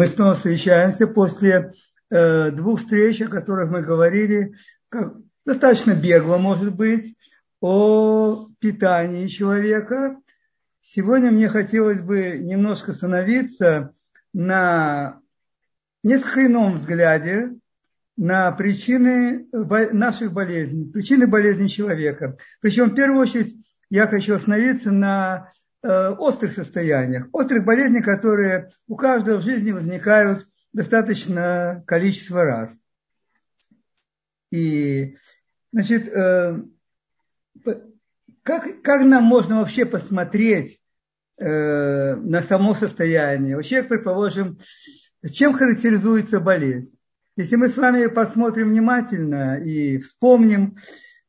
Мы снова встречаемся после э, двух встреч, о которых мы говорили, как, достаточно бегло, может быть, о питании человека. Сегодня мне хотелось бы немножко остановиться на несколько ином взгляде на причины наших болезней, причины болезней человека. Причем в первую очередь я хочу остановиться на острых состояниях, острых болезней, которые у каждого в жизни возникают достаточно количество раз. И, значит, э, как, как нам можно вообще посмотреть э, на само состояние? Вообще, предположим, чем характеризуется болезнь? Если мы с вами посмотрим внимательно и вспомним,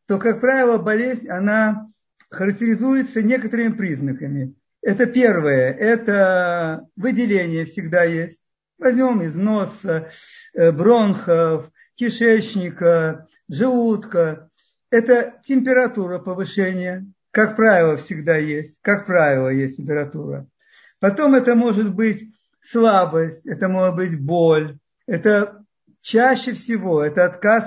то, как правило, болезнь, она характеризуется некоторыми признаками. Это первое, это выделение всегда есть. Возьмем из носа, э, бронхов, кишечника, желудка. Это температура повышения, как правило, всегда есть. Как правило, есть температура. Потом это может быть слабость, это может быть боль. Это чаще всего это отказ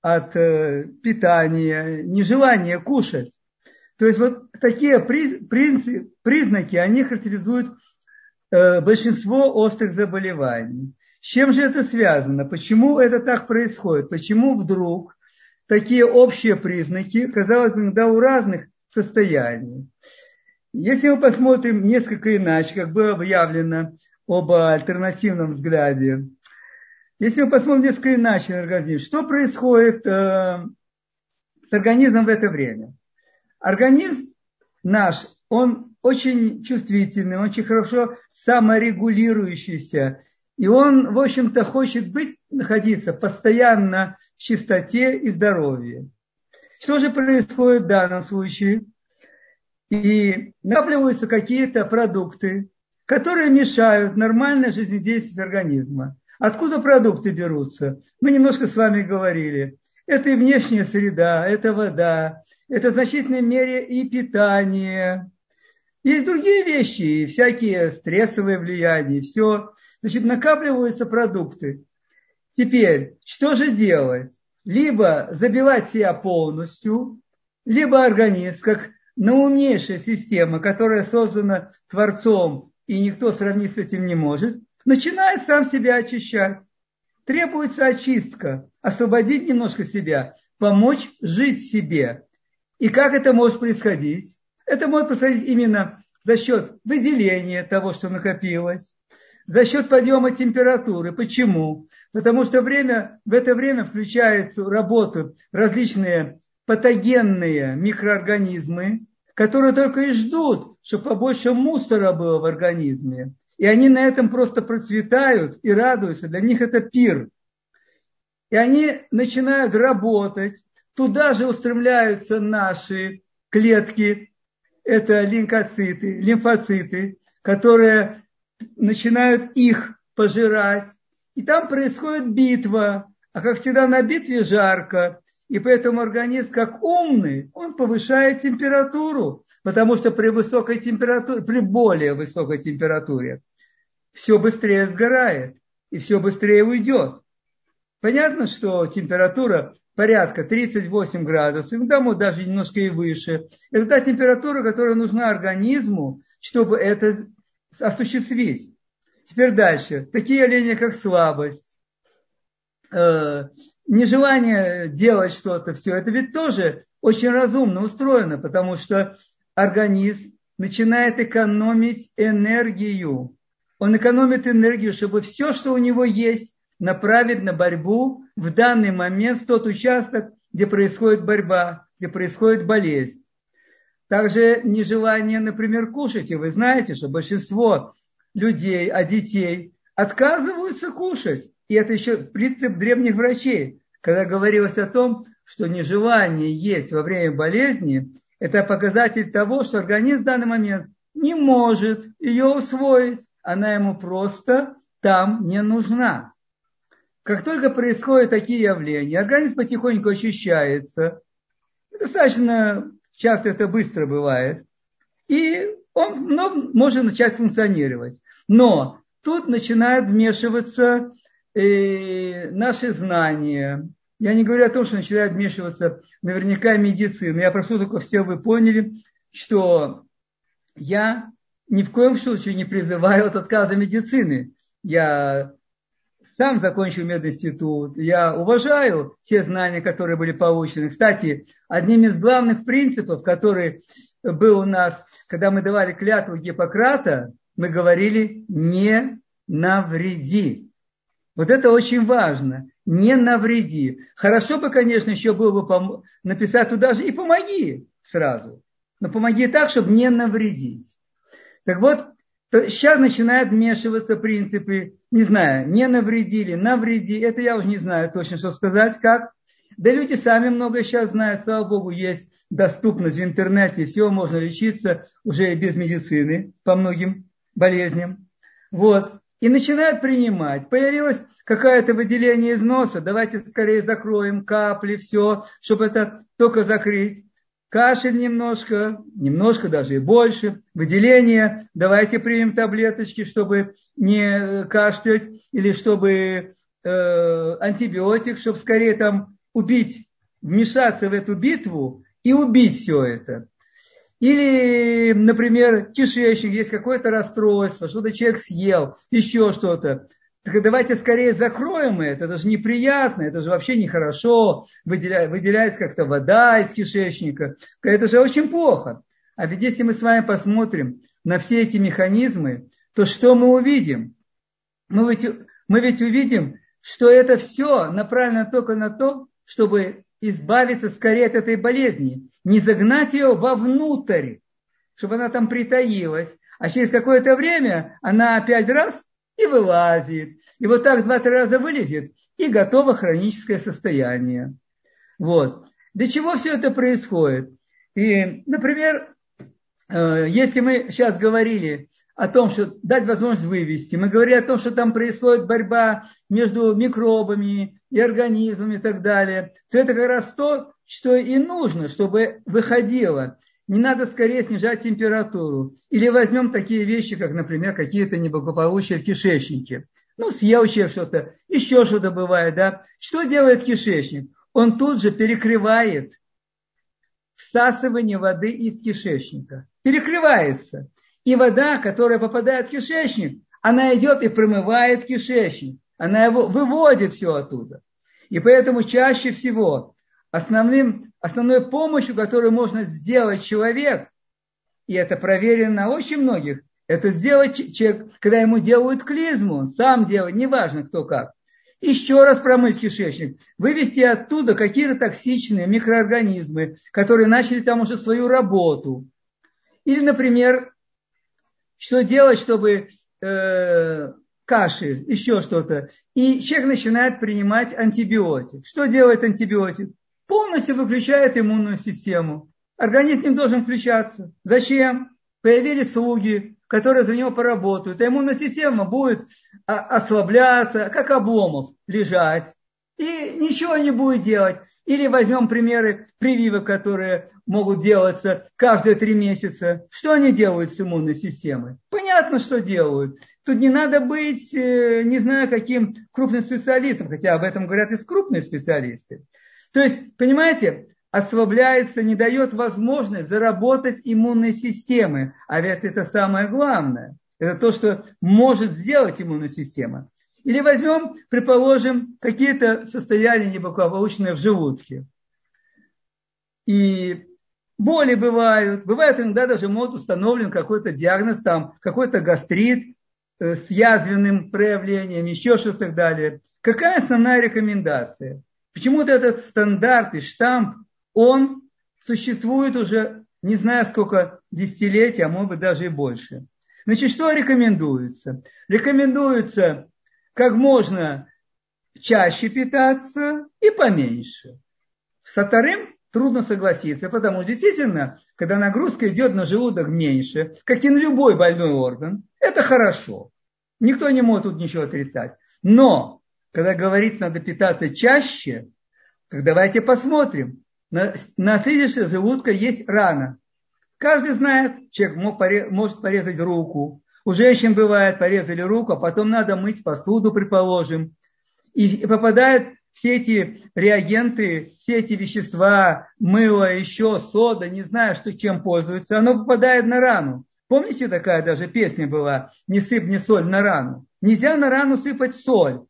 от э, питания, нежелание кушать. То есть вот такие признаки, они характеризуют э, большинство острых заболеваний. С чем же это связано? Почему это так происходит? Почему вдруг такие общие признаки, казалось бы, иногда у разных состояний? Если мы посмотрим несколько иначе, как было объявлено об альтернативном взгляде, если мы посмотрим несколько иначе на организм, что происходит э, с организмом в это время? Организм наш, он очень чувствительный, очень хорошо саморегулирующийся. И он, в общем-то, хочет быть, находиться постоянно в чистоте и здоровье. Что же происходит в данном случае? И накапливаются какие-то продукты, которые мешают нормальной жизнедеятельности организма. Откуда продукты берутся? Мы немножко с вами говорили. Это и внешняя среда, это вода, это в значительной мере и питание. Есть другие вещи, всякие стрессовые влияния, все. Значит, накапливаются продукты. Теперь, что же делать? Либо забивать себя полностью, либо организм, как наумнейшая система, которая создана Творцом, и никто сравнить с этим не может, начинает сам себя очищать. Требуется очистка, освободить немножко себя, помочь жить себе. И как это может происходить? Это может происходить именно за счет выделения того, что накопилось, за счет подъема температуры. Почему? Потому что время, в это время включаются в различные патогенные микроорганизмы, которые только и ждут, чтобы побольше мусора было в организме. И они на этом просто процветают и радуются. Для них это пир. И они начинают работать, Туда же устремляются наши клетки, это лимфоциты, лимфоциты, которые начинают их пожирать. И там происходит битва. А как всегда на битве жарко. И поэтому организм, как умный, он повышает температуру. Потому что при высокой температуре, при более высокой температуре, все быстрее сгорает и все быстрее уйдет. Понятно, что температура порядка 38 градусов, иногда может даже немножко и выше. Это та температура, которая нужна организму, чтобы это осуществить. Теперь дальше. Такие явления, как слабость, э, нежелание делать что-то, все это ведь тоже очень разумно устроено, потому что организм начинает экономить энергию. Он экономит энергию, чтобы все, что у него есть, направить на борьбу в данный момент в тот участок, где происходит борьба, где происходит болезнь. Также нежелание, например, кушать. И вы знаете, что большинство людей, а детей отказываются кушать. И это еще принцип древних врачей, когда говорилось о том, что нежелание есть во время болезни, это показатель того, что организм в данный момент не может ее усвоить. Она ему просто там не нужна. Как только происходят такие явления, организм потихоньку очищается. Достаточно часто это быстро бывает. И он может начать функционировать. Но тут начинают вмешиваться э, наши знания. Я не говорю о том, что начинает вмешиваться наверняка медицина. Я прошу только все вы поняли, что я ни в коем случае не призываю от отказа медицины. Я сам закончил мединститут, я уважаю те знания, которые были получены. Кстати, одним из главных принципов, который был у нас, когда мы давали клятву Гиппократа, мы говорили «не навреди». Вот это очень важно. Не навреди. Хорошо бы, конечно, еще было бы написать туда же и помоги сразу. Но помоги так, чтобы не навредить. Так вот, сейчас начинают вмешиваться принципы, не знаю, не навредили, навреди. Это я уже не знаю точно, что сказать, как. Да люди сами много сейчас знают, слава богу, есть доступность в интернете, всего можно лечиться уже без медицины по многим болезням. Вот. И начинают принимать. Появилось какое-то выделение из носа, давайте скорее закроем капли, все, чтобы это только закрыть. Кашель немножко, немножко даже и больше, выделение, давайте примем таблеточки, чтобы не кашлять, или чтобы э, антибиотик, чтобы скорее там убить, вмешаться в эту битву и убить все это. Или, например, кишечник, есть какое-то расстройство, что-то человек съел, еще что-то. Так давайте скорее закроем это, это же неприятно, это же вообще нехорошо, выделя, выделяется как-то вода из кишечника, это же очень плохо. А ведь если мы с вами посмотрим на все эти механизмы, то что мы увидим? Мы ведь, мы ведь увидим, что это все направлено только на то, чтобы избавиться скорее от этой болезни не загнать ее вовнутрь, чтобы она там притаилась, а через какое-то время она опять раз и вылазит. И вот так два-три раза вылезет, и готово хроническое состояние. Вот. Для чего все это происходит? И, например, э, если мы сейчас говорили о том, что дать возможность вывести, мы говорили о том, что там происходит борьба между микробами и организмами и так далее, то это как раз то, что и нужно, чтобы выходило. Не надо скорее снижать температуру. Или возьмем такие вещи, как, например, какие-то неблагополучия в кишечнике. Ну, съел что-то, еще что-то бывает, да. Что делает кишечник? Он тут же перекрывает всасывание воды из кишечника. Перекрывается. И вода, которая попадает в кишечник, она идет и промывает кишечник. Она его выводит все оттуда. И поэтому чаще всего основным, основной помощью, которую можно сделать человек, и это проверено на очень многих, это сделать человек, когда ему делают клизму, сам делать, неважно кто как. Еще раз промыть кишечник, вывести оттуда какие-то токсичные микроорганизмы, которые начали там уже свою работу. Или, например, что делать, чтобы э, кашель, еще что-то. И человек начинает принимать антибиотик. Что делает антибиотик? Полностью выключает иммунную систему. Организм должен включаться. Зачем? Появились слуги, которые за него поработают. А иммунная система будет ослабляться, как обломов, лежать. И ничего не будет делать. Или возьмем примеры прививок, которые могут делаться каждые три месяца. Что они делают с иммунной системой? Понятно, что делают. Тут не надо быть, э, не знаю, каким крупным специалистом, хотя об этом говорят и крупные специалисты. То есть, понимаете, ослабляется, не дает возможность заработать иммунной системы. А ведь это самое главное. Это то, что может сделать иммунная система. Или возьмем, предположим, какие-то состояния неблагополучные в желудке. И боли бывают. Бывает иногда даже может установлен какой-то диагноз, там какой-то гастрит э, с язвенным проявлением, еще что-то так далее. Какая основная рекомендация? Почему-то этот стандарт и штамп, он существует уже не знаю сколько десятилетий, а может быть даже и больше. Значит, что рекомендуется? Рекомендуется как можно чаще питаться и поменьше. С вторым трудно согласиться, потому что действительно, когда нагрузка идет на желудок меньше, как и на любой больной орган, это хорошо. Никто не может тут ничего отрицать. Но когда говорится, надо питаться чаще, так давайте посмотрим. На, на следующее желудка есть рана. Каждый знает, человек мог, может порезать руку, У женщин бывает, порезали руку, а потом надо мыть посуду, предположим. И попадают все эти реагенты, все эти вещества, мыло, еще сода, не знаю, что чем пользуются, оно попадает на рану. Помните, такая даже песня была «Не сыпь не соль на рану». Нельзя на рану сыпать соль.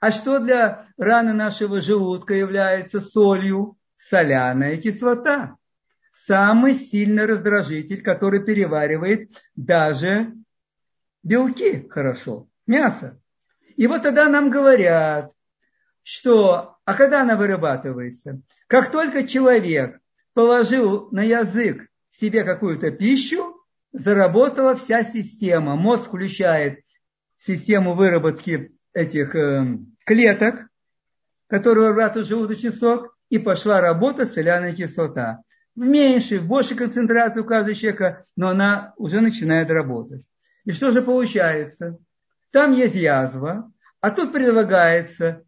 А что для раны нашего желудка является солью? Соляная кислота. Самый сильный раздражитель, который переваривает даже белки хорошо, мясо. И вот тогда нам говорят, что, а когда она вырабатывается? Как только человек положил на язык себе какую-то пищу, заработала вся система. Мозг включает систему выработки этих э, клеток, которые вырабатывают желудочный сок, и пошла работа соляная кислота. В меньшей, в большей концентрации у каждого человека, но она уже начинает работать. И что же получается? Там есть язва, а тут предлагается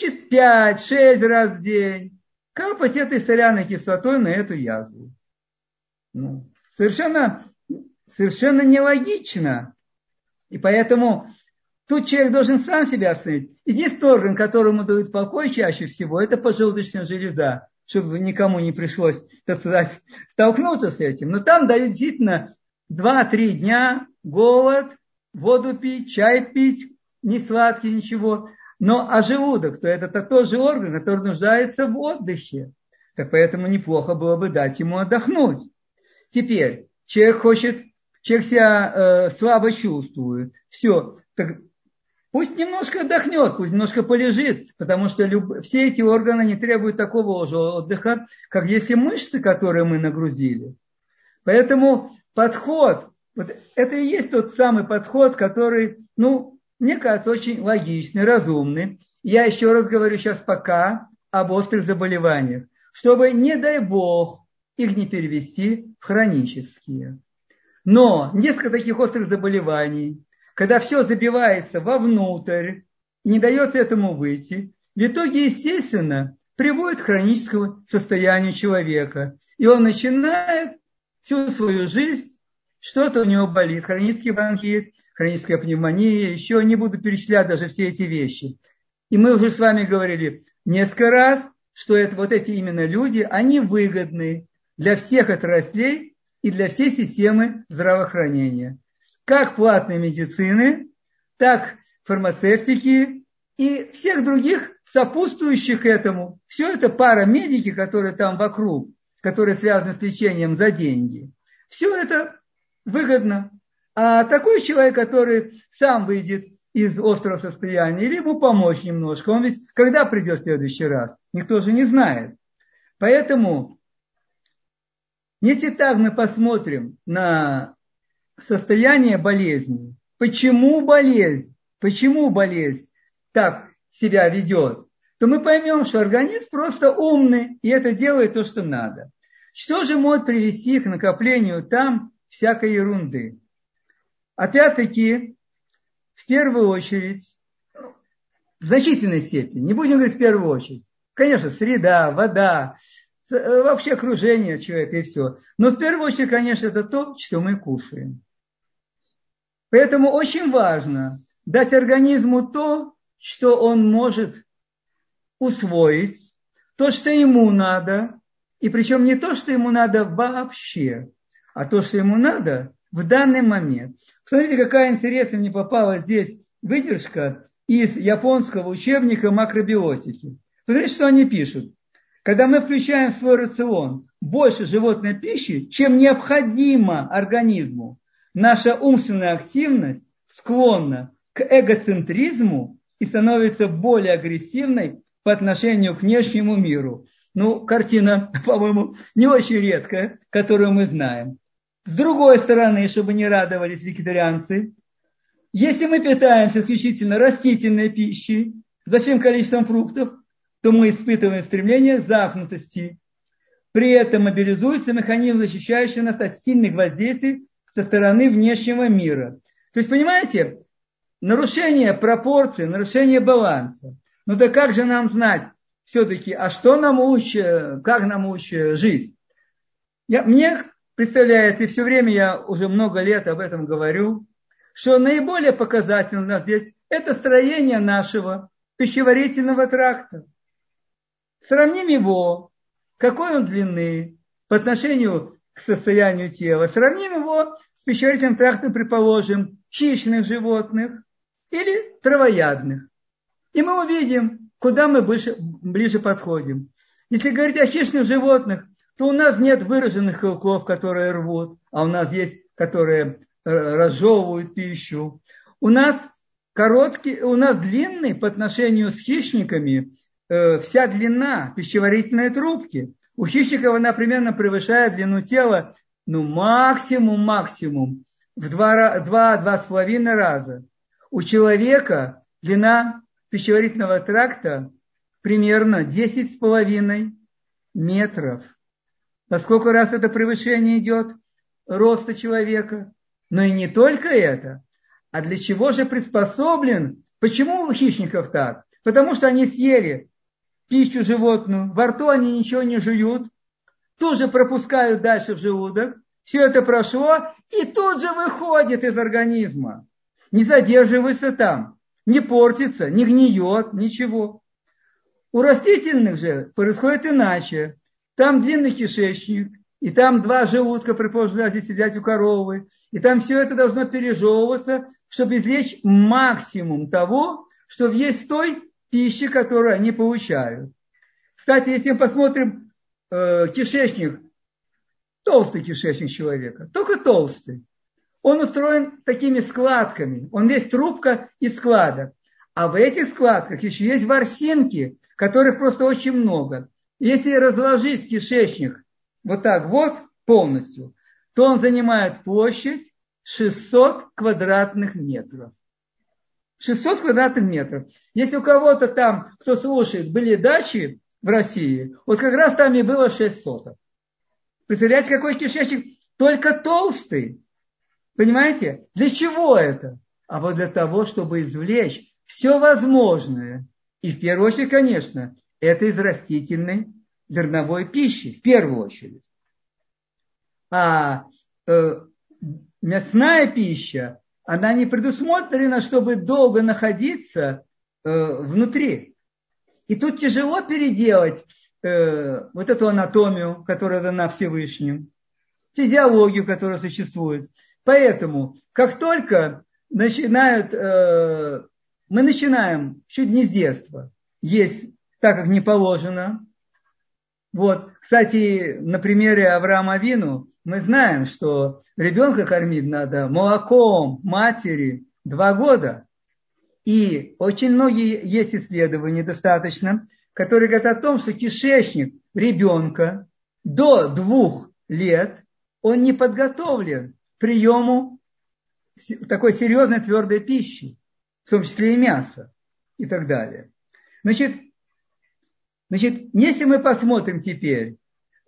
5-6 раз в день капать этой соляной кислотой на эту язву. Ну, совершенно, совершенно нелогично. И поэтому тут человек должен сам себя остановить. Единственный орган, которому дают покой чаще всего, это поджелудочная железа, чтобы никому не пришлось, так сказать, столкнуться с этим. Но там дают действительно 2-3 дня голод, воду пить, чай пить, не сладкий, ничего. Но а желудок, то это тот же орган, который нуждается в отдыхе. Так поэтому неплохо было бы дать ему отдохнуть. Теперь, человек хочет, человек себя э, слабо чувствует. Все, так пусть немножко отдохнет, пусть немножко полежит, потому что люб... все эти органы не требуют такого же отдыха, как если мышцы, которые мы нагрузили. Поэтому подход, вот это и есть тот самый подход, который, ну, мне кажется, очень логичный, разумный. Я еще раз говорю сейчас пока об острых заболеваниях, чтобы, не дай бог, их не перевести в хронические. Но несколько таких острых заболеваний, когда все забивается вовнутрь не дается этому выйти, в итоге, естественно, приводит к хроническому состоянию человека. И он начинает всю свою жизнь, что-то у него болит, хронический бронхит, хроническая пневмония, еще не буду перечислять даже все эти вещи. И мы уже с вами говорили несколько раз, что это вот эти именно люди, они выгодны для всех отраслей и для всей системы здравоохранения. Как платной медицины, так фармацевтики и всех других сопутствующих этому. Все это парамедики, которые там вокруг, которые связаны с лечением за деньги. Все это выгодно. А такой человек, который сам выйдет из острого состояния, ему помочь немножко, он ведь когда придет в следующий раз, никто же не знает. Поэтому, если так мы посмотрим на состояние болезни, почему болезнь, почему болезнь так себя ведет, то мы поймем, что организм просто умный, и это делает то, что надо. Что же может привести к накоплению там всякой ерунды? опять-таки, в первую очередь, в значительной степени, не будем говорить в первую очередь, конечно, среда, вода, вообще окружение человека и все. Но в первую очередь, конечно, это то, что мы кушаем. Поэтому очень важно дать организму то, что он может усвоить, то, что ему надо, и причем не то, что ему надо вообще, а то, что ему надо в данный момент. Смотрите, какая интересная мне попала здесь выдержка из японского учебника макробиотики. Смотрите, что они пишут. Когда мы включаем в свой рацион больше животной пищи, чем необходимо организму, наша умственная активность склонна к эгоцентризму и становится более агрессивной по отношению к внешнему миру. Ну, картина, по-моему, не очень редкая, которую мы знаем. С другой стороны, чтобы не радовались вегетарианцы, если мы питаемся исключительно растительной пищей, большим количеством фруктов, то мы испытываем стремление замкнутости. При этом мобилизуется механизм, защищающий нас от сильных воздействий со стороны внешнего мира. То есть, понимаете, нарушение пропорции, нарушение баланса. Ну да как же нам знать все-таки, а что нам лучше, как нам лучше жить? Я, мне представляете, все время я уже много лет об этом говорю, что наиболее показательно у нас здесь это строение нашего пищеварительного тракта. Сравним его, какой он длины по отношению к состоянию тела. Сравним его с пищеварительным трактом, предположим, хищных животных или травоядных. И мы увидим, куда мы ближе, ближе подходим. Если говорить о хищных животных, то у нас нет выраженных хилков, которые рвут, а у нас есть, которые э, разжевывают пищу. У нас короткий, у нас длинный по отношению с хищниками э, вся длина пищеварительной трубки. У хищников она примерно превышает длину тела, ну, максимум, максимум, в два, два, два с половиной раза. У человека длина пищеварительного тракта примерно 10 с половиной метров. Поскольку раз это превышение идет роста человека, но и не только это, а для чего же приспособлен, почему у хищников так? Потому что они съели пищу животную, во рту они ничего не жуют, тут же пропускают дальше в желудок, все это прошло и тут же выходит из организма. Не задерживается там, не портится, не гниет, ничего. У растительных же происходит иначе. Там длинный кишечник, и там два желудка, предположим, здесь сидят у коровы, и там все это должно пережевываться, чтобы извлечь максимум того, что есть той пищи, которую они получают. Кстати, если мы посмотрим э, кишечник, толстый кишечник человека, только толстый, он устроен такими складками, он весь трубка и складок. А в этих складках еще есть ворсинки, которых просто очень много. Если разложить кишечник вот так вот полностью, то он занимает площадь 600 квадратных метров. 600 квадратных метров. Если у кого-то там, кто слушает, были дачи в России, вот как раз там и было 600. Представляете, какой кишечник? Только толстый. Понимаете? Для чего это? А вот для того, чтобы извлечь все возможное. И в первую очередь, конечно, это из растительной зерновой пищи, в первую очередь. А э, мясная пища, она не предусмотрена, чтобы долго находиться э, внутри. И тут тяжело переделать э, вот эту анатомию, которая дана Всевышним, физиологию, которая существует. Поэтому, как только начинают, э, мы начинаем чуть не с детства есть так, как не положено. Вот, кстати, на примере Авраама Вину мы знаем, что ребенка кормить надо молоком матери два года. И очень многие есть исследования достаточно, которые говорят о том, что кишечник ребенка до двух лет, он не подготовлен к приему такой серьезной твердой пищи, в том числе и мяса и так далее. Значит, значит, если мы посмотрим теперь,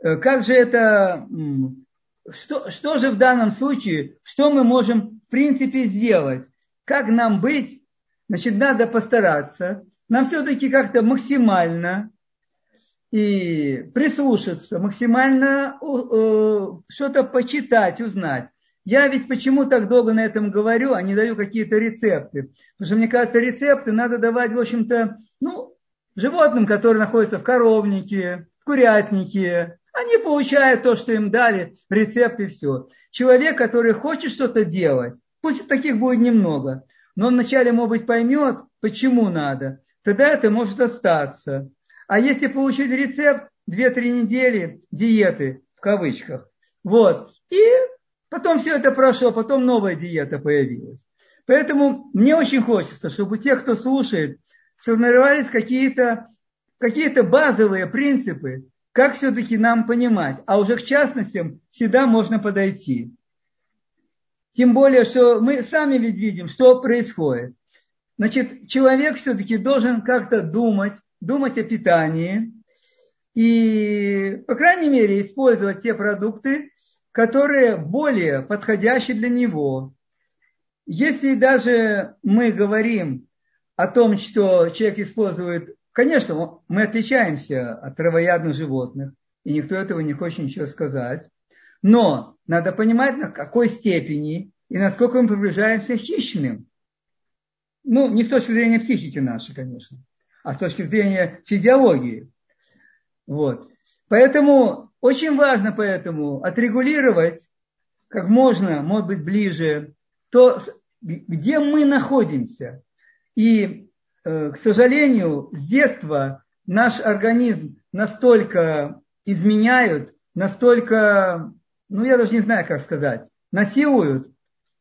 э, как же это что, что же в данном случае, что мы можем в принципе сделать? Как нам быть? Значит, надо постараться. Нам все-таки как-то максимально и прислушаться, максимально э, что-то почитать, узнать. Я ведь почему так долго на этом говорю, а не даю какие-то рецепты. Потому что мне кажется, рецепты надо давать, в общем-то, ну, животным, которые находятся в коровнике, в курятнике, они получают то, что им дали, рецепт и все. Человек, который хочет что-то делать, пусть таких будет немного, но он вначале, может быть, поймет, почему надо, тогда это может остаться. А если получить рецепт, 2-3 недели диеты, в кавычках, вот, и потом все это прошло, потом новая диета появилась. Поэтому мне очень хочется, чтобы у тех, кто слушает, сформировались какие-то какие базовые принципы, как все-таки нам понимать? А уже к частностям всегда можно подойти. Тем более, что мы сами ведь видим, что происходит. Значит, человек все-таки должен как-то думать, думать о питании и, по крайней мере, использовать те продукты, которые более подходящие для него. Если даже мы говорим о том, что человек использует Конечно, мы отличаемся от травоядных животных, и никто этого не хочет ничего сказать. Но надо понимать, на какой степени и насколько мы приближаемся к хищным. Ну, не с точки зрения психики нашей, конечно, а с точки зрения физиологии. Вот. Поэтому очень важно поэтому отрегулировать как можно, может быть, ближе то, где мы находимся. И, к сожалению, с детства наш организм настолько изменяют, настолько, ну я даже не знаю, как сказать, насилуют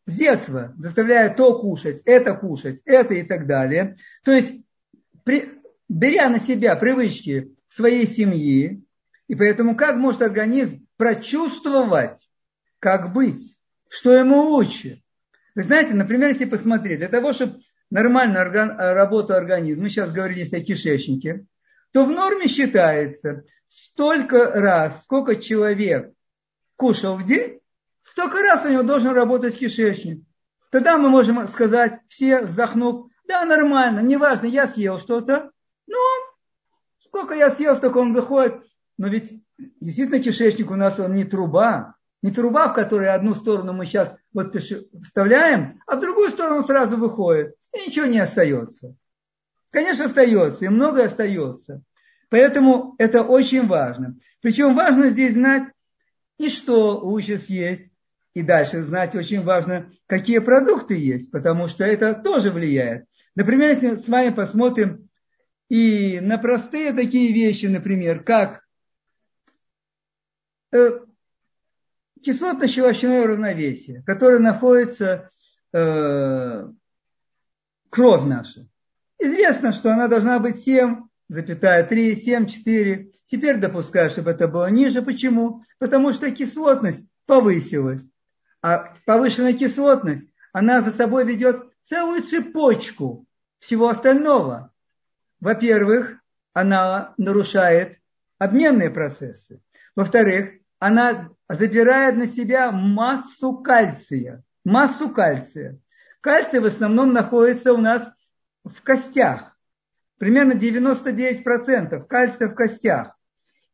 с детства, заставляя то кушать, это кушать, это и так далее. То есть, при, беря на себя привычки своей семьи, и поэтому как может организм прочувствовать, как быть, что ему лучше. Вы знаете, например, если посмотреть, для того, чтобы нормально орган, работу организма, мы сейчас говорили о кишечнике, то в норме считается столько раз, сколько человек кушал в день, столько раз у него должен работать кишечник. Тогда мы можем сказать, все вздохнув, да, нормально, неважно, я съел что-то, ну, сколько я съел, столько он выходит. Но ведь действительно кишечник у нас он не труба, не труба, в которой одну сторону мы сейчас вот вставляем, а в другую сторону сразу выходит, и ничего не остается. Конечно, остается, и многое остается. Поэтому это очень важно. Причем важно здесь знать, и что лучше съесть, и дальше знать очень важно, какие продукты есть, потому что это тоже влияет. Например, если с вами посмотрим и на простые такие вещи, например, как э, кислотно-щелочное равновесие, которое находится э, кровь наша. Известно, что она должна быть 7,3, 7,4. Теперь допускаю, чтобы это было ниже. Почему? Потому что кислотность повысилась. А повышенная кислотность, она за собой ведет целую цепочку всего остального. Во-первых, она нарушает обменные процессы. Во-вторых, она забирает на себя массу кальция. Массу кальция. Кальций в основном находится у нас в костях. Примерно 99% кальция в костях.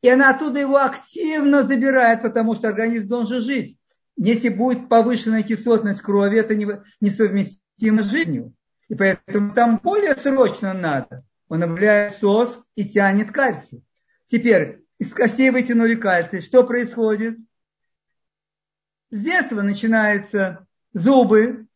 И она оттуда его активно забирает, потому что организм должен жить. Если будет повышенная кислотность крови, это несовместимо с жизнью. И поэтому там более срочно надо. Он обновляет СОС и тянет кальций. Теперь из костей вытянули кальций. Что происходит? С детства начинаются зубы.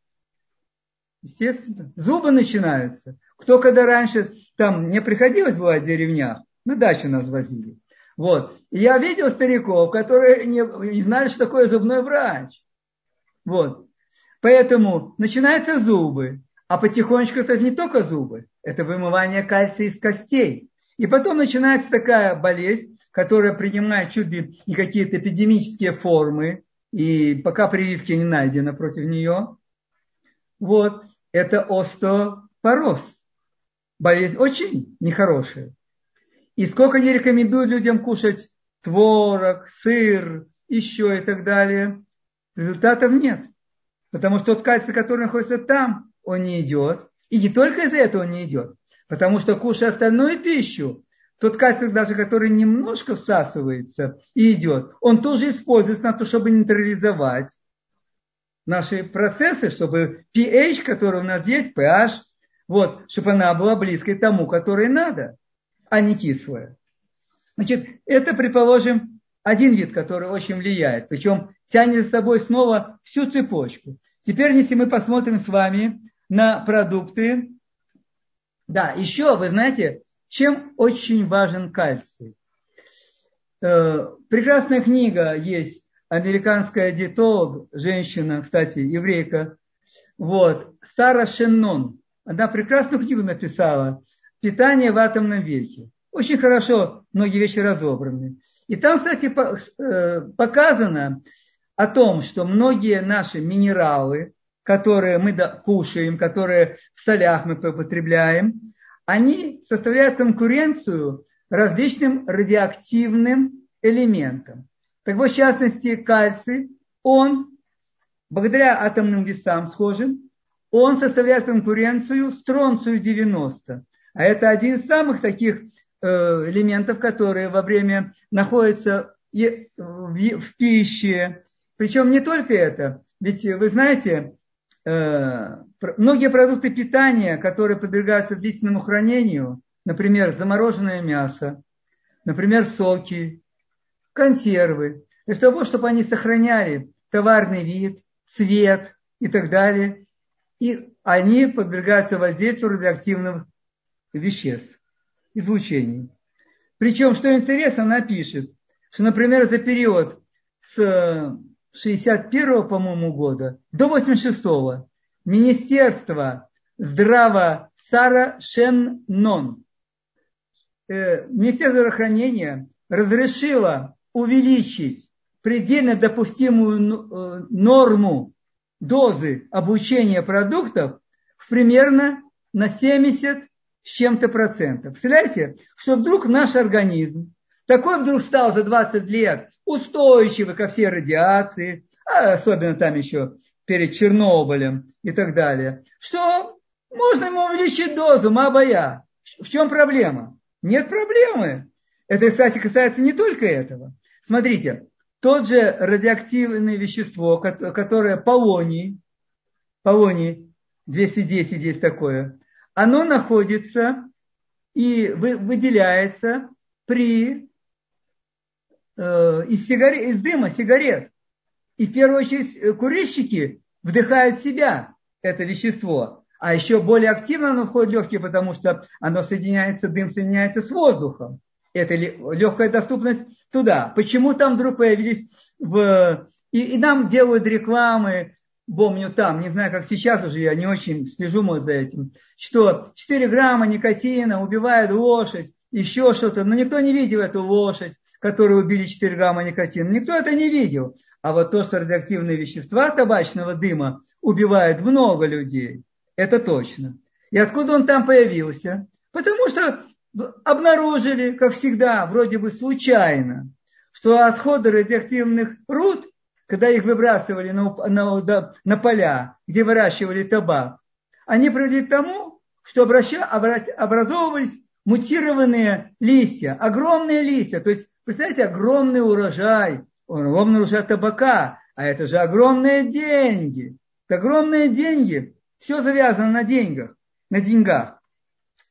Естественно, зубы начинаются. Кто когда раньше, там не приходилось бывать в деревнях, на дачу нас возили. Вот. И я видел стариков, которые не, не знали, что такое зубной врач. Вот. Поэтому начинаются зубы. А потихонечку это не только зубы, это вымывание кальция из костей. И потом начинается такая болезнь, которая принимает чуть ли не какие-то эпидемические формы, и пока прививки не найдено против нее. Вот, это остеопороз. Болезнь очень нехорошая. И сколько не рекомендуют людям кушать творог, сыр, еще и так далее, результатов нет. Потому что тот кальций, который находится там, он не идет. И не только из-за этого он не идет. Потому что кушая остальную пищу, тот кальций даже, который немножко всасывается и идет, он тоже используется на то, чтобы нейтрализовать наши процессы, чтобы pH, который у нас есть, pH, вот, чтобы она была близкой тому, которой надо, а не кислая. Значит, это, предположим, один вид, который очень влияет, причем тянет за собой снова всю цепочку. Теперь, если мы посмотрим с вами на продукты, да, еще, вы знаете, чем очень важен кальций? Э, прекрасная книга есть, американская диетолог, женщина, кстати, еврейка, вот, Сара Шеннон. Она прекрасную книгу написала «Питание в атомном веке». Очень хорошо многие вещи разобраны. И там, кстати, э, показано о том, что многие наши минералы, которые мы кушаем, которые в солях мы употребляем, они составляют конкуренцию различным радиоактивным элементам. Так вот, в частности, кальций, он, благодаря атомным весам схожим, он составляет конкуренцию стронцию 90. А это один из самых таких э, элементов, которые во время находятся в пище. Причем не только это. ведь вы знаете, э, многие продукты питания, которые подвергаются длительному хранению, например, замороженное мясо, например, соки, консервы, для того, чтобы они сохраняли товарный вид, цвет и так далее, и они подвергаются воздействию радиоактивных веществ, излучений. Причем, что интересно, она пишет, что, например, за период с 61 по-моему, года до 86-го Министерство здраво Сара Шеннон, э, Министерство здравоохранения разрешило увеличить предельно допустимую э, норму дозы обучения продуктов в примерно на 70 с чем-то процентов. Представляете, что вдруг наш организм такой вдруг стал за 20 лет устойчивый ко всей радиации, а особенно там еще перед Чернобылем и так далее, что можно ему увеличить дозу, мабая. В чем проблема? Нет проблемы. Это, кстати, касается не только этого. Смотрите, тот же радиоактивное вещество, которое полоний, полоний 210 есть такое, оно находится и выделяется при э, из, сигарет, из дыма сигарет. И в первую очередь э, курильщики вдыхают в себя это вещество. А еще более активно оно входит в легкие, потому что оно соединяется, дым соединяется с воздухом. Это легкая доступность туда. Почему там вдруг появились в... И, и нам делают рекламы, помню там, не знаю, как сейчас уже, я не очень слежу может, за этим, что 4 грамма никотина убивает лошадь, еще что-то, но никто не видел эту лошадь, которую убили 4 грамма никотина, никто это не видел. А вот то, что радиоактивные вещества табачного дыма убивают много людей, это точно. И откуда он там появился? Потому что обнаружили, как всегда, вроде бы случайно, что отходы радиоактивных руд когда их выбрасывали на, на, на поля, где выращивали табак, они приводили к тому, что образовывались мутированные листья, огромные листья. То есть, представляете, огромный урожай, огромный урожай табака, а это же огромные деньги. Это огромные деньги. Все завязано на деньгах, на деньгах.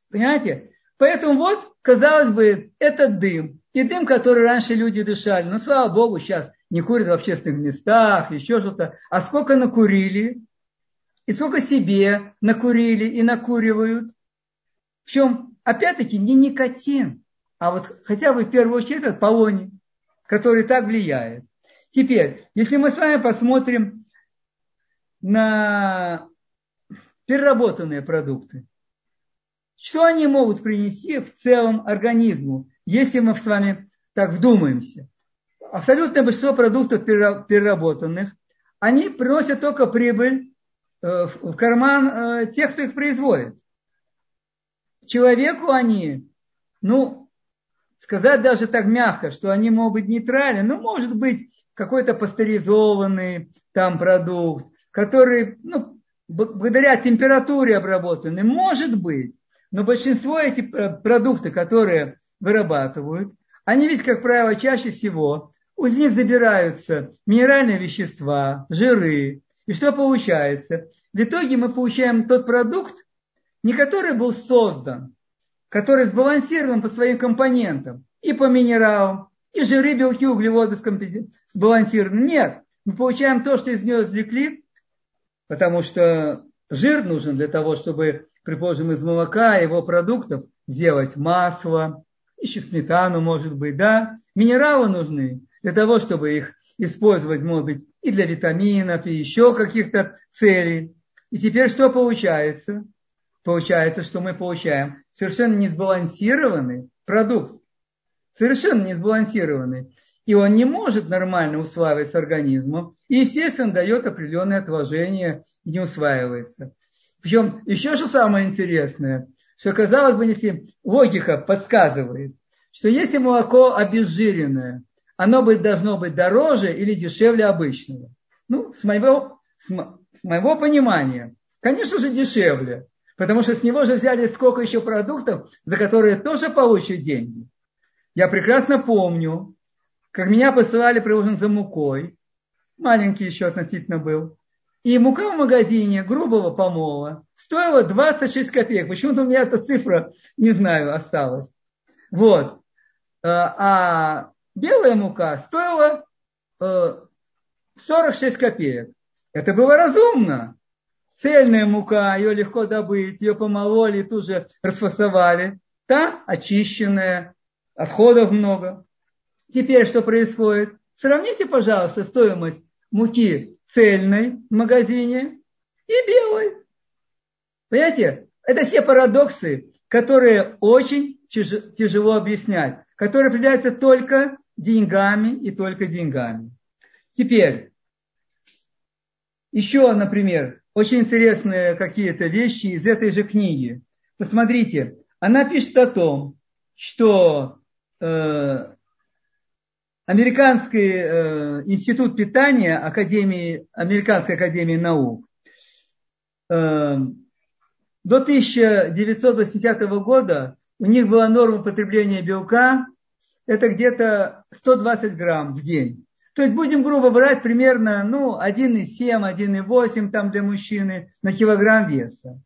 Понимаете? Поэтому вот, казалось бы, это дым. И дым, который раньше люди дышали. Но, слава Богу, сейчас не курят в общественных местах, еще что-то. А сколько накурили, и сколько себе накурили и накуривают. В чем, опять-таки, не никотин, а вот хотя бы в первую очередь этот полоний, который так влияет. Теперь, если мы с вами посмотрим на переработанные продукты, что они могут принести в целом организму, если мы с вами так вдумаемся? абсолютное большинство продуктов переработанных, они приносят только прибыль э, в карман э, тех, кто их производит. Человеку они, ну, сказать даже так мягко, что они могут быть нейтральны, ну, может быть, какой-то пастеризованный там продукт, который, ну, благодаря температуре обработанный, может быть, но большинство этих продуктов, которые вырабатывают, они ведь, как правило, чаще всего из них забираются минеральные вещества, жиры. И что получается? В итоге мы получаем тот продукт, не который был создан, который сбалансирован по своим компонентам, и по минералам, и жиры, белки, углеводы сбалансированы. Нет, мы получаем то, что из него извлекли, потому что жир нужен для того, чтобы, предположим, из молока, его продуктов сделать масло, еще сметану, может быть, да. Минералы нужны для того, чтобы их использовать, может быть, и для витаминов, и еще каких-то целей. И теперь что получается? Получается, что мы получаем совершенно несбалансированный продукт. Совершенно несбалансированный. И он не может нормально усваиваться организмом. И, естественно, дает определенное отложение не усваивается. Причем еще что самое интересное, что, казалось бы, если логика подсказывает, что если молоко обезжиренное – оно быть, должно быть дороже или дешевле обычного. Ну, с моего, с, с моего понимания, конечно же, дешевле, потому что с него же взяли сколько еще продуктов, за которые тоже получат деньги. Я прекрасно помню, как меня посылали, привозим за мукой, маленький еще относительно был, И мука в магазине грубого помола стоила 26 копеек. Почему-то у меня эта цифра, не знаю, осталась. Вот. Э, а белая мука стоила 46 э, копеек. Это было разумно. Цельная мука, ее легко добыть, ее помололи, тут же расфасовали. Та очищенная, отходов много. Теперь что происходит? Сравните, пожалуйста, стоимость муки цельной магазине и белой. Понимаете? Это все парадоксы, которые очень тяжело объяснять, которые определяются только деньгами и только деньгами. Теперь, еще, например, очень интересные какие-то вещи из этой же книги. Посмотрите, она пишет о том, что э, Американский э, институт питания Академии, Американской академии наук э, до 1980 года у них была норма потребления белка, это где-то 120 грамм в день. То есть будем грубо брать примерно ну, 1,7, 1,8 там для мужчины на килограмм веса.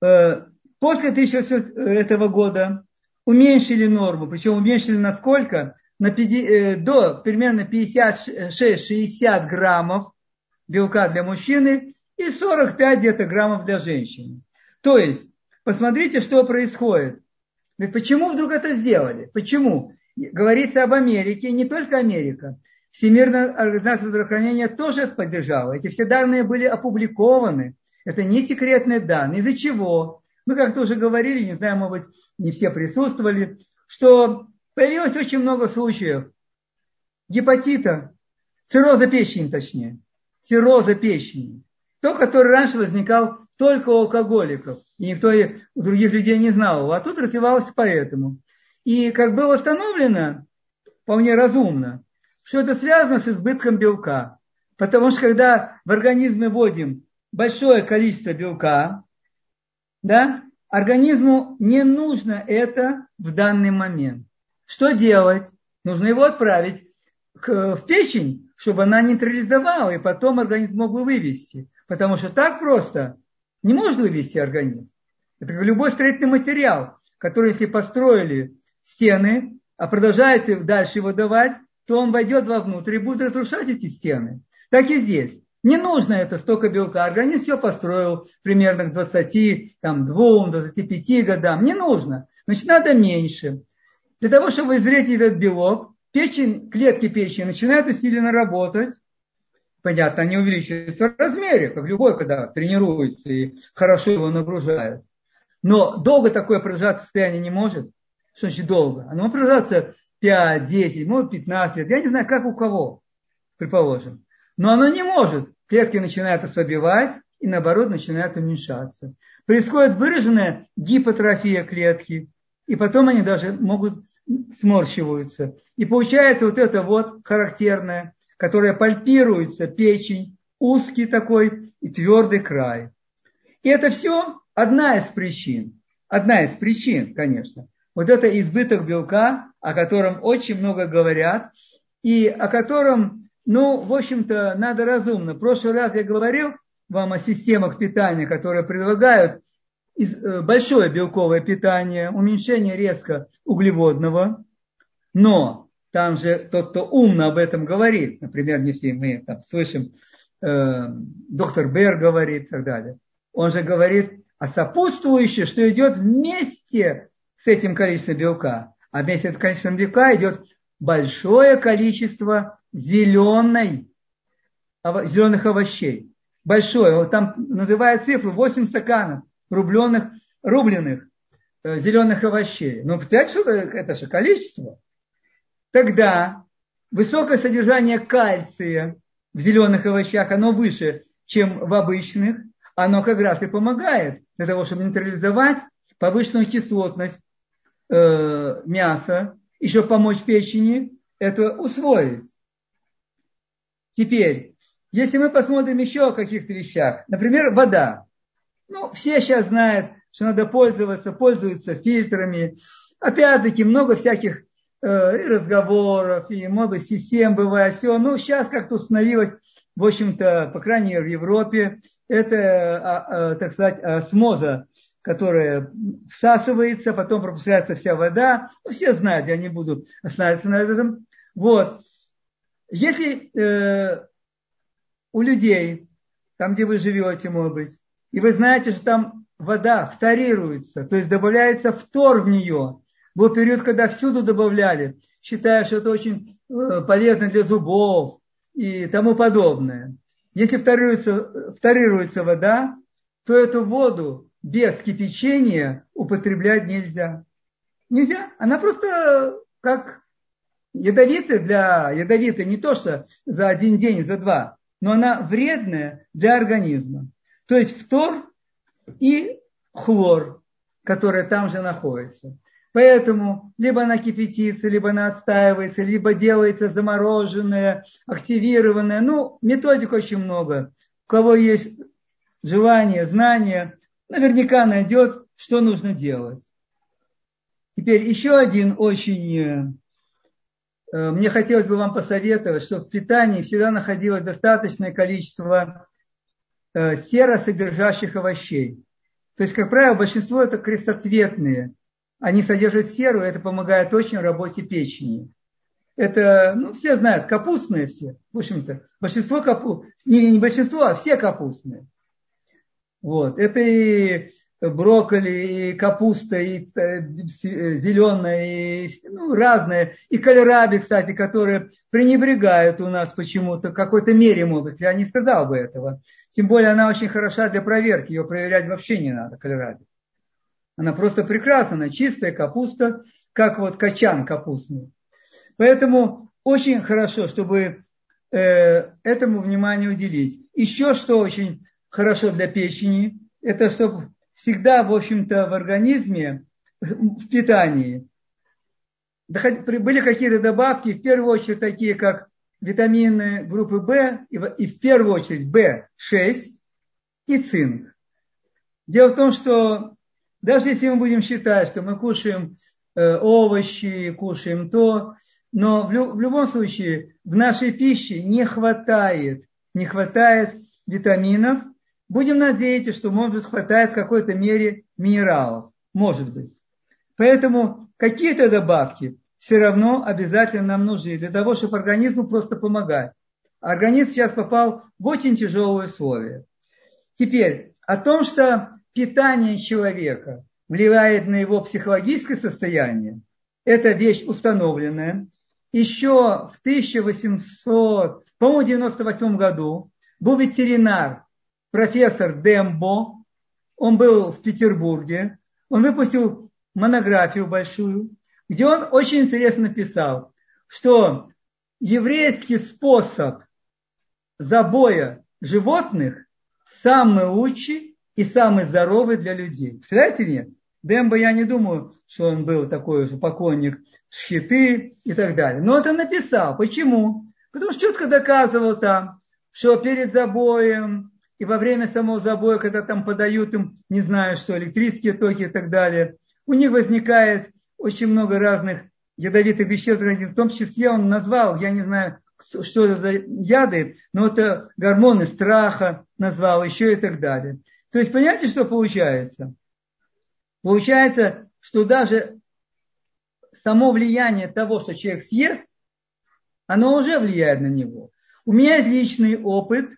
Э, после 1900 этого года уменьшили норму, причем уменьшили насколько? На 50, э, до примерно 56-60 граммов белка для мужчины и 45 где-то граммов для женщины. То есть, посмотрите, что происходит. Ведь почему вдруг это сделали? Почему? Говорится об Америке, не только Америка. Всемирная организация здравоохранения тоже это поддержала. Эти все данные были опубликованы. Это не секретные данные. Из-за чего? Мы как-то уже говорили, не знаю, может быть, не все присутствовали, что Появилось очень много случаев гепатита, цирроза печени точнее, цирроза печени. То, который раньше возникал только у алкоголиков, и никто у других людей не знал его, а тут развивался поэтому. И как было установлено, вполне разумно, что это связано с избытком белка. Потому что когда в организм мы вводим большое количество белка, да, организму не нужно это в данный момент. Что делать? Нужно его отправить в печень, чтобы она нейтрализовала, и потом организм мог бы вывести. Потому что так просто не может вывести организм. Это как любой строительный материал, который, если построили стены, а продолжает дальше его давать, то он войдет вовнутрь и будет разрушать эти стены. Так и здесь. Не нужно это столько белка. Организм все построил примерно к 22-25 годам. Не нужно. Значит, надо меньше. Для того, чтобы изрезать этот белок, печень, клетки печени начинают усиленно работать. Понятно, они увеличиваются в размере, как любой, когда тренируется и хорошо его нагружают. Но долго такое продолжаться состояние не может. Что значит долго? Оно может продолжаться 5, 10, может 15 лет. Я не знаю, как у кого, предположим. Но оно не может. Клетки начинают ослабевать и наоборот начинают уменьшаться. Происходит выраженная гипотрофия клетки. И потом они даже могут сморщиваются. И получается вот это вот характерное, которое пальпируется печень, узкий такой и твердый край. И это все одна из причин. Одна из причин, конечно. Вот это избыток белка, о котором очень много говорят, и о котором, ну, в общем-то, надо разумно. В прошлый раз я говорил вам о системах питания, которые предлагают большое белковое питание, уменьшение резко углеводного, но там же тот, кто умно об этом говорит, например, если мы там слышим, э, доктор Бер говорит и так далее, он же говорит о сопутствующем, что идет вместе с этим количеством белка. А вместе с этим количеством белка идет большое количество зеленой, зеленых овощей. Большое. Вот там называют цифру 8 стаканов рубленых, рубленых э, зеленых овощей. Ну, представляете, что это, это же количество. Тогда высокое содержание кальция в зеленых овощах, оно выше, чем в обычных, оно как раз и помогает для того, чтобы нейтрализовать повышенную кислотность э, мяса, еще помочь печени это усвоить. Теперь, если мы посмотрим еще о каких-то вещах, например, вода. Ну, все сейчас знают, что надо пользоваться, пользуются фильтрами. Опять-таки, много всяких э, разговоров, и много систем бывает, все. Ну, сейчас как-то установилось в общем-то, по крайней мере, в Европе, это, а, а, так сказать, осмоза, которая всасывается, потом пропускается вся вода. Ну, все знают, я не буду останавливаться на этом. Вот. Если э, у людей, там, где вы живете, может быть, и вы знаете, что там вода вторируется, то есть добавляется втор в нее. Был период, когда всюду добавляли, считая, что это очень э, полезно для зубов и тому подобное. Если вторируется, вторируется вода, то эту воду без кипячения употреблять нельзя. Нельзя. Она просто как ядовитая для ядовитая не то, что за один день, за два, но она вредная для организма. То есть фтор и хлор, который там же находится. Поэтому либо она кипятится, либо она отстаивается, либо делается замороженная, активированная. Ну, методик очень много. У кого есть желание, знание, наверняка найдет, что нужно делать. Теперь еще один очень... Э, мне хотелось бы вам посоветовать, что в питании всегда находилось достаточное количество э, серосодержащих овощей. То есть, как правило, большинство это крестоцветные. Они содержат серу, и это помогает очень в работе печени. Это, ну, все знают, капустные все. В общем-то, большинство капуст, не, не большинство, а все капустные. Вот. Это и брокколи, и капуста, и э, э, зеленая, и ну, разные. И кальраби, кстати, которые пренебрегают у нас почему-то в какой-то мере, быть. Я не сказал бы этого. Тем более она очень хороша для проверки. Ее проверять вообще не надо, кальраби. Она просто прекрасна, она чистая капуста, как вот качан капустный. Поэтому очень хорошо, чтобы э, этому внимание уделить. Еще что очень хорошо для печени, это чтобы всегда, в общем-то, в организме, в питании, были какие-то добавки, в первую очередь такие, как витамины группы В и в первую очередь В6 и цинк. Дело в том, что даже если мы будем считать, что мы кушаем э, овощи, кушаем то, но в, любом случае в нашей пище не хватает, не хватает витаминов, Будем надеяться, что, может быть, хватает в какой-то мере минералов. Может быть. Поэтому какие-то добавки все равно обязательно нам нужны для того, чтобы организму просто помогать. Организм сейчас попал в очень тяжелые условия. Теперь о том, что питание человека влияет на его психологическое состояние, это вещь установленная. Еще в 1800, по-моему, 98 году был ветеринар профессор Дембо, он был в Петербурге, он выпустил монографию большую, где он очень интересно написал, что еврейский способ забоя животных самый лучший и самый здоровый для людей. Представляете нет? Дембо, я не думаю, что он был такой же поклонник шхиты и так далее. Но это написал. Почему? Потому что четко доказывал там, что перед забоем и во время самого забоя, когда там подают им, не знаю что, электрические токи и так далее, у них возникает очень много разных ядовитых веществ, в том числе он назвал, я не знаю, что это за яды, но это гормоны страха назвал, еще и так далее. То есть, понимаете, что получается? Получается, что даже само влияние того, что человек съест, оно уже влияет на него. У меня есть личный опыт,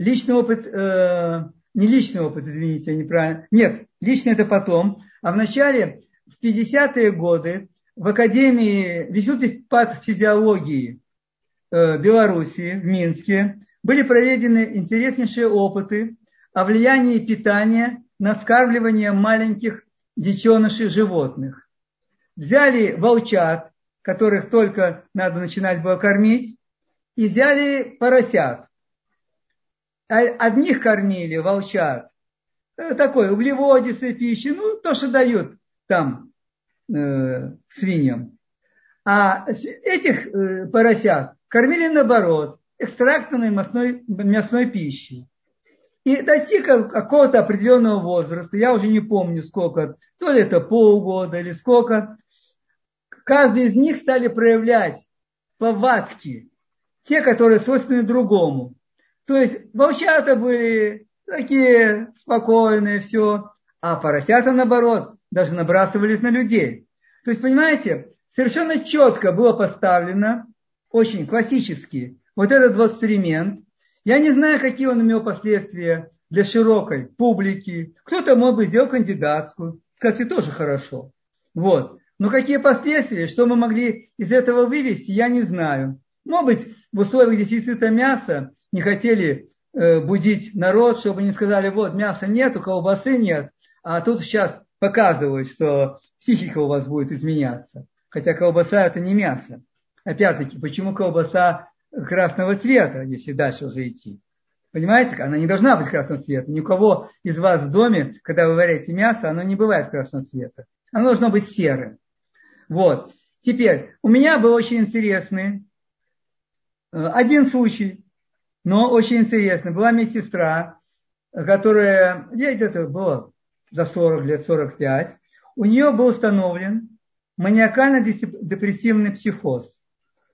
личный опыт, э, не личный опыт, извините, я неправильно. Нет, личный это потом. А в начале, в 50-е годы, в Академии, в Институте физиологии э, Белоруссии, в Минске, были проведены интереснейшие опыты о влиянии питания на вскармливание маленьких детенышей животных. Взяли волчат, которых только надо начинать было кормить, и взяли поросят. А одних кормили, волчат, э, такой углеводистый пищи, ну, то, что дают там э, свиньям. А этих э, поросят кормили наоборот, экстрактной мясной, мясной пищей. И достиг какого-то определенного возраста, я уже не помню сколько, то ли это полгода или сколько, каждый из них стали проявлять повадки, те, которые свойственны другому. То есть волчата были такие спокойные, все. А поросята, наоборот, даже набрасывались на людей. То есть, понимаете, совершенно четко было поставлено, очень классически, вот этот вот эксперимент. Я не знаю, какие он имел последствия для широкой публики. Кто-то, может быть, сделал кандидатскую. Кстати, тоже хорошо. Вот. Но какие последствия, что мы могли из этого вывести, я не знаю. Может быть, в условиях дефицита мяса не хотели э, будить народ, чтобы не сказали, вот, мяса нет, у колбасы нет, а тут сейчас показывают, что психика у вас будет изменяться. Хотя колбаса это не мясо. Опять-таки, почему колбаса красного цвета, если дальше уже идти? Понимаете, она не должна быть красного цвета. Ни у кого из вас в доме, когда вы варите мясо, оно не бывает красного цвета. Оно должно быть серым. Вот. Теперь, у меня был очень интересный э, один случай, но очень интересный. Была медсестра, которая, ей где-то было за 40 лет, 45. У нее был установлен маниакально-депрессивный психоз.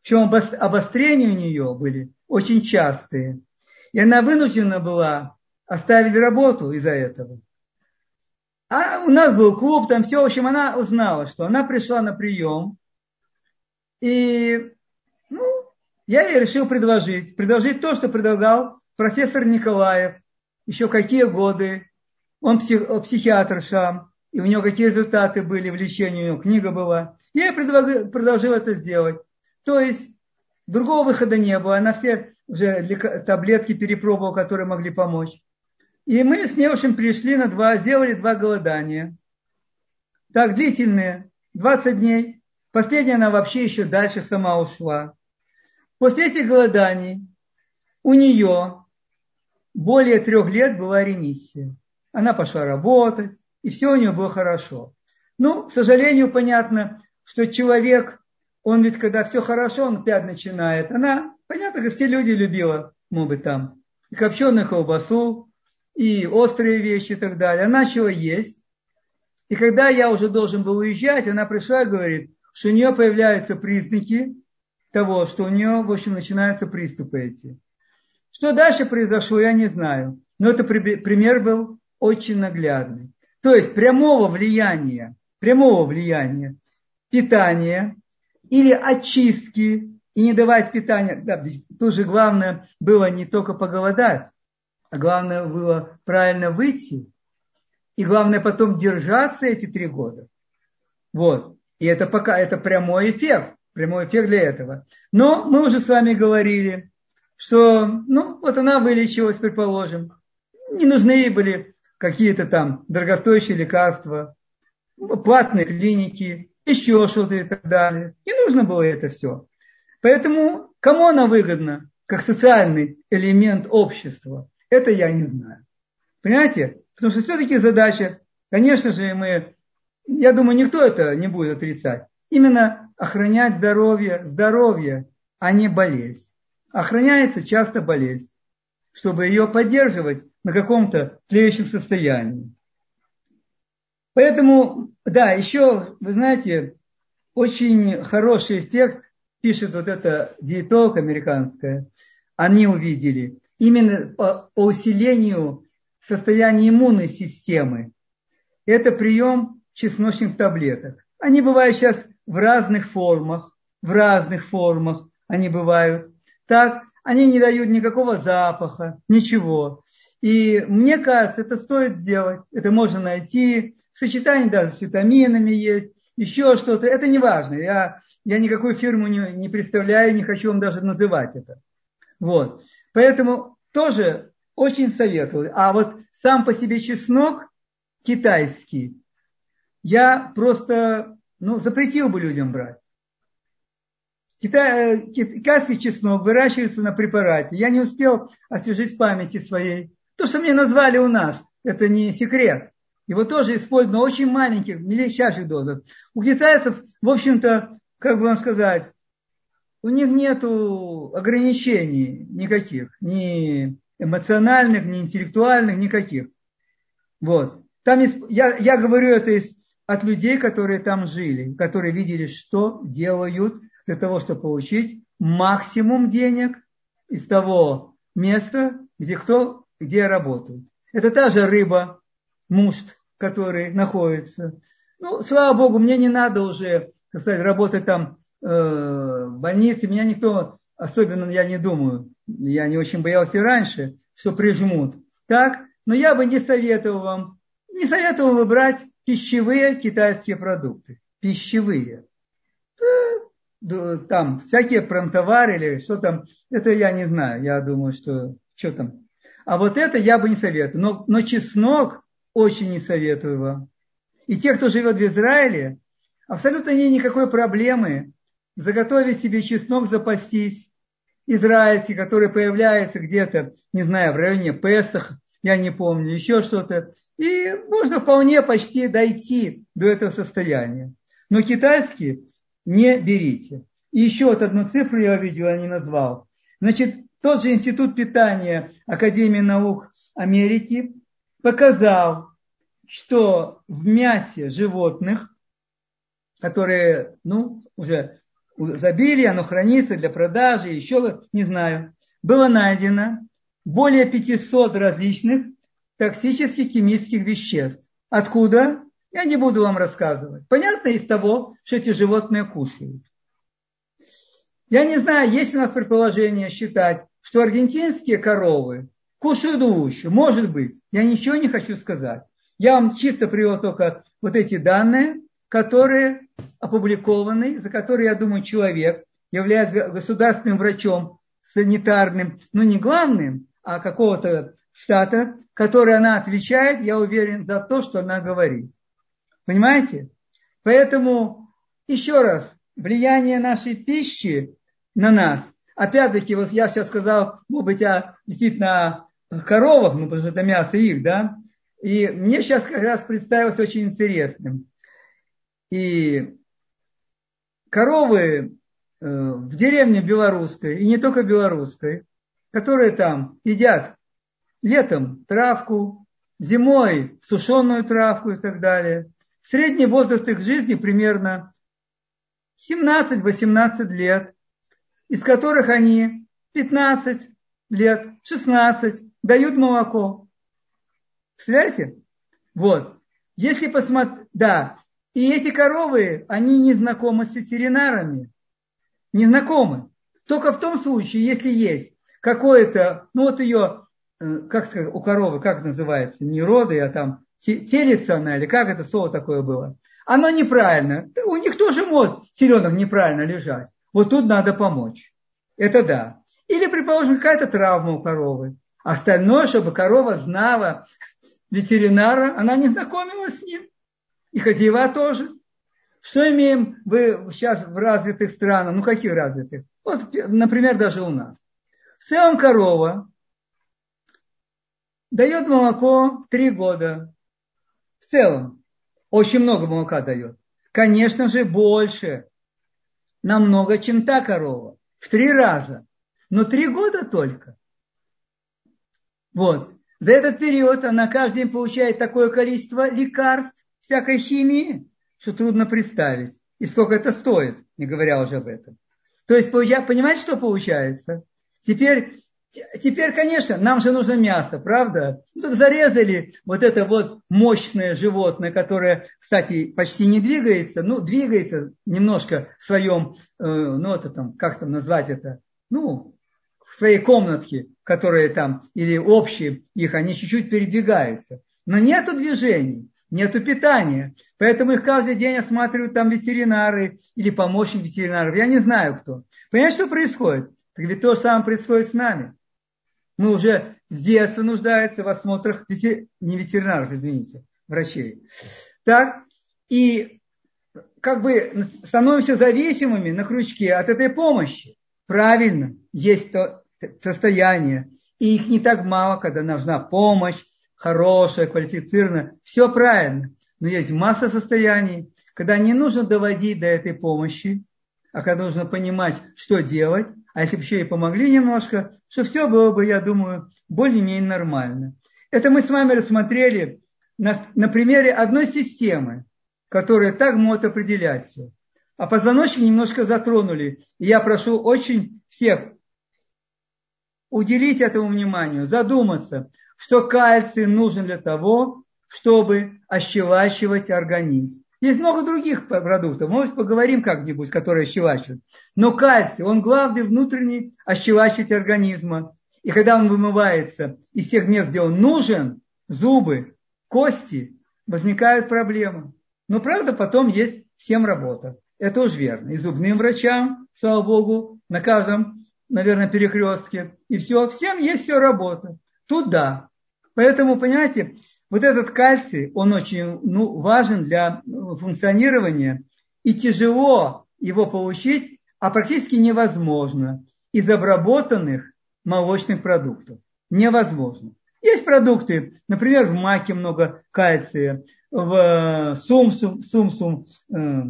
Причем обострения у нее были очень частые. И она вынуждена была оставить работу из-за этого. А у нас был клуб, там все, в общем, она узнала, что она пришла на прием. И я ей решил предложить, предложить то, что предлагал профессор Николаев. Еще какие годы. Он псих, психиатр Шам. И у него какие результаты были в лечении, у него книга была. Я ей предложил, предложил это сделать. То есть другого выхода не было. Она все уже таблетки перепробовала, которые могли помочь. И мы с Невушем пришли на два, сделали два голодания. Так, длительные, 20 дней. Последняя она вообще еще дальше сама ушла. После этих голоданий у нее более трех лет была ремиссия. Она пошла работать, и все у нее было хорошо. Ну, к сожалению, понятно, что человек, он ведь когда все хорошо, он опять начинает. Она, понятно, как все люди любила, может быть, там, и копченую колбасу, и острые вещи и так далее. Она начала есть. И когда я уже должен был уезжать, она пришла и говорит, что у нее появляются признаки того, что у нее, в общем, начинаются приступы эти. Что дальше произошло, я не знаю. Но это пример был очень наглядный. То есть прямого влияния, прямого влияния питания или очистки и не давать питания. Да, тут же главное было не только поголодать, а главное было правильно выйти. И главное потом держаться эти три года. Вот. И это пока это прямой эффект. Прямой эффект для этого. Но мы уже с вами говорили, что, ну, вот она вылечилась, предположим. Не нужны ей были какие-то там дорогостоящие лекарства, платные клиники, еще что-то и так далее. Не нужно было это все. Поэтому кому она выгодна, как социальный элемент общества? Это я не знаю. Понимаете? Потому что все-таки задача, конечно же, мы, я думаю, никто это не будет отрицать. Именно охранять здоровье, здоровье, а не болезнь. Охраняется часто болезнь, чтобы ее поддерживать на каком-то тлеющем состоянии. Поэтому, да, еще, вы знаете, очень хороший эффект, пишет вот эта диетолог американская, они увидели именно по, по усилению состояния иммунной системы. Это прием чесночных таблеток. Они бывают сейчас в разных формах, в разных формах они бывают. Так, они не дают никакого запаха, ничего. И мне кажется, это стоит сделать. Это можно найти. Сочетание даже с витаминами есть, еще что-то. Это не важно. Я, я никакую фирму не, не представляю, не хочу вам даже называть это. Вот. Поэтому тоже очень советую. А вот сам по себе чеснок китайский, я просто ну, запретил бы людям брать. Китай, э, китайский чеснок выращивается на препарате. Я не успел освежить памяти своей. То, что мне назвали у нас, это не секрет. Его тоже используют на очень маленьких, мельчайших дозах. У китайцев, в общем-то, как бы вам сказать, у них нет ограничений никаких, ни эмоциональных, ни интеллектуальных, никаких. Вот. Там я, я говорю это из, от людей, которые там жили, которые видели, что делают для того, чтобы получить максимум денег из того места, где кто, где работает. Это та же рыба, мушт, который находится. Ну, слава Богу, мне не надо уже, так сказать, работать там э, в больнице. Меня никто, особенно я не думаю, я не очень боялся раньше, что прижмут. Так, но я бы не советовал вам, не советовал выбрать пищевые китайские продукты. Пищевые. Там всякие промтовары или что там, это я не знаю. Я думаю, что что там. А вот это я бы не советовал. Но, но чеснок очень не советую вам. И те, кто живет в Израиле, абсолютно нет никакой проблемы заготовить себе чеснок, запастись. Израильский, который появляется где-то, не знаю, в районе Песах, я не помню, еще что-то. И можно вполне почти дойти до этого состояния. Но китайский не берите. И еще вот одну цифру я видел, я не назвал. Значит, тот же Институт питания Академии наук Америки показал, что в мясе животных, которые, ну, уже забили, оно хранится для продажи, еще, не знаю, было найдено более 500 различных токсических химических веществ. Откуда? Я не буду вам рассказывать. Понятно из того, что эти животные кушают. Я не знаю, есть у нас предположение считать, что аргентинские коровы кушают овощи. Может быть. Я ничего не хочу сказать. Я вам чисто привел только вот эти данные, которые опубликованы, за которые, я думаю, человек является государственным врачом, санитарным, ну не главным, а какого-то штата, который она отвечает, я уверен, за то, что она говорит. Понимаете? Поэтому, еще раз, влияние нашей пищи на нас, опять-таки, вот я сейчас сказал, может быть, о действительно коровах, ну, потому что это мясо их, да, и мне сейчас как раз представилось очень интересным. И коровы э, в деревне белорусской, и не только белорусской, которые там едят летом травку, зимой сушеную травку и так далее. Средний возраст их жизни примерно 17-18 лет, из которых они 15 лет, 16 дают молоко. Представляете? Вот. Если посмотреть, да, и эти коровы, они не знакомы с ветеринарами. Не знакомы. Только в том случае, если есть какое-то, ну вот ее, как сказать, у коровы, как называется, не роды, а там телица она, или как это слово такое было. Оно неправильно. У них тоже может теленок неправильно лежать. Вот тут надо помочь. Это да. Или, предположим, какая-то травма у коровы. Остальное, чтобы корова знала, ветеринара, она не знакомилась с ним. И хозяева тоже. Что имеем вы сейчас в развитых странах? Ну, каких развитых? Вот, например, даже у нас. В целом корова дает молоко три года. В целом. Очень много молока дает. Конечно же, больше. Намного, чем та корова. В три раза. Но три года только. Вот. За этот период она каждый день получает такое количество лекарств, всякой химии, что трудно представить. И сколько это стоит, не говоря уже об этом. То есть, понимаете, что получается? Теперь, теперь, конечно, нам же нужно мясо, правда? Ну, так зарезали вот это вот мощное животное, которое, кстати, почти не двигается, ну, двигается немножко в своем, э, ну, это там, как там назвать это, ну, в своей комнатке, которые там, или общие их, они чуть-чуть передвигаются. Но нету движений, нету питания. Поэтому их каждый день осматривают там ветеринары или помощник ветеринаров. Я не знаю кто. Понимаете, что происходит? Так ведь то же самое происходит с нами. Мы уже с детства нуждаются в осмотрах ветер... не ветеринаров, извините, врачей. Так, и как бы становимся зависимыми на крючке от этой помощи. Правильно, есть то состояние, и их не так мало, когда нужна помощь, хорошая, квалифицированная, все правильно. Но есть масса состояний, когда не нужно доводить до этой помощи, а когда нужно понимать, что делать, а если бы еще и помогли немножко, что все было бы, я думаю, более-менее нормально. Это мы с вами рассмотрели на, на примере одной системы, которая так может определять все. А позвоночник немножко затронули. И я прошу очень всех уделить этому вниманию, задуматься, что кальций нужен для того, чтобы ощелачивать организм. Есть много других продуктов, может поговорим как-нибудь, которые ощелачивают. Но кальций, он главный внутренний ощелачиватель организма. И когда он вымывается из тех мест, где он нужен, зубы, кости, возникают проблемы. Но правда потом есть всем работа. Это уж верно. И зубным врачам, слава богу, на каждом, наверное, перекрестке. И все, всем есть все работа. Тут да. Поэтому, понимаете, вот этот кальций, он очень ну, важен для функционирования. И тяжело его получить, а практически невозможно из обработанных молочных продуктов. Невозможно. Есть продукты, например, в маке много кальция, в сумсум, сумсум, э,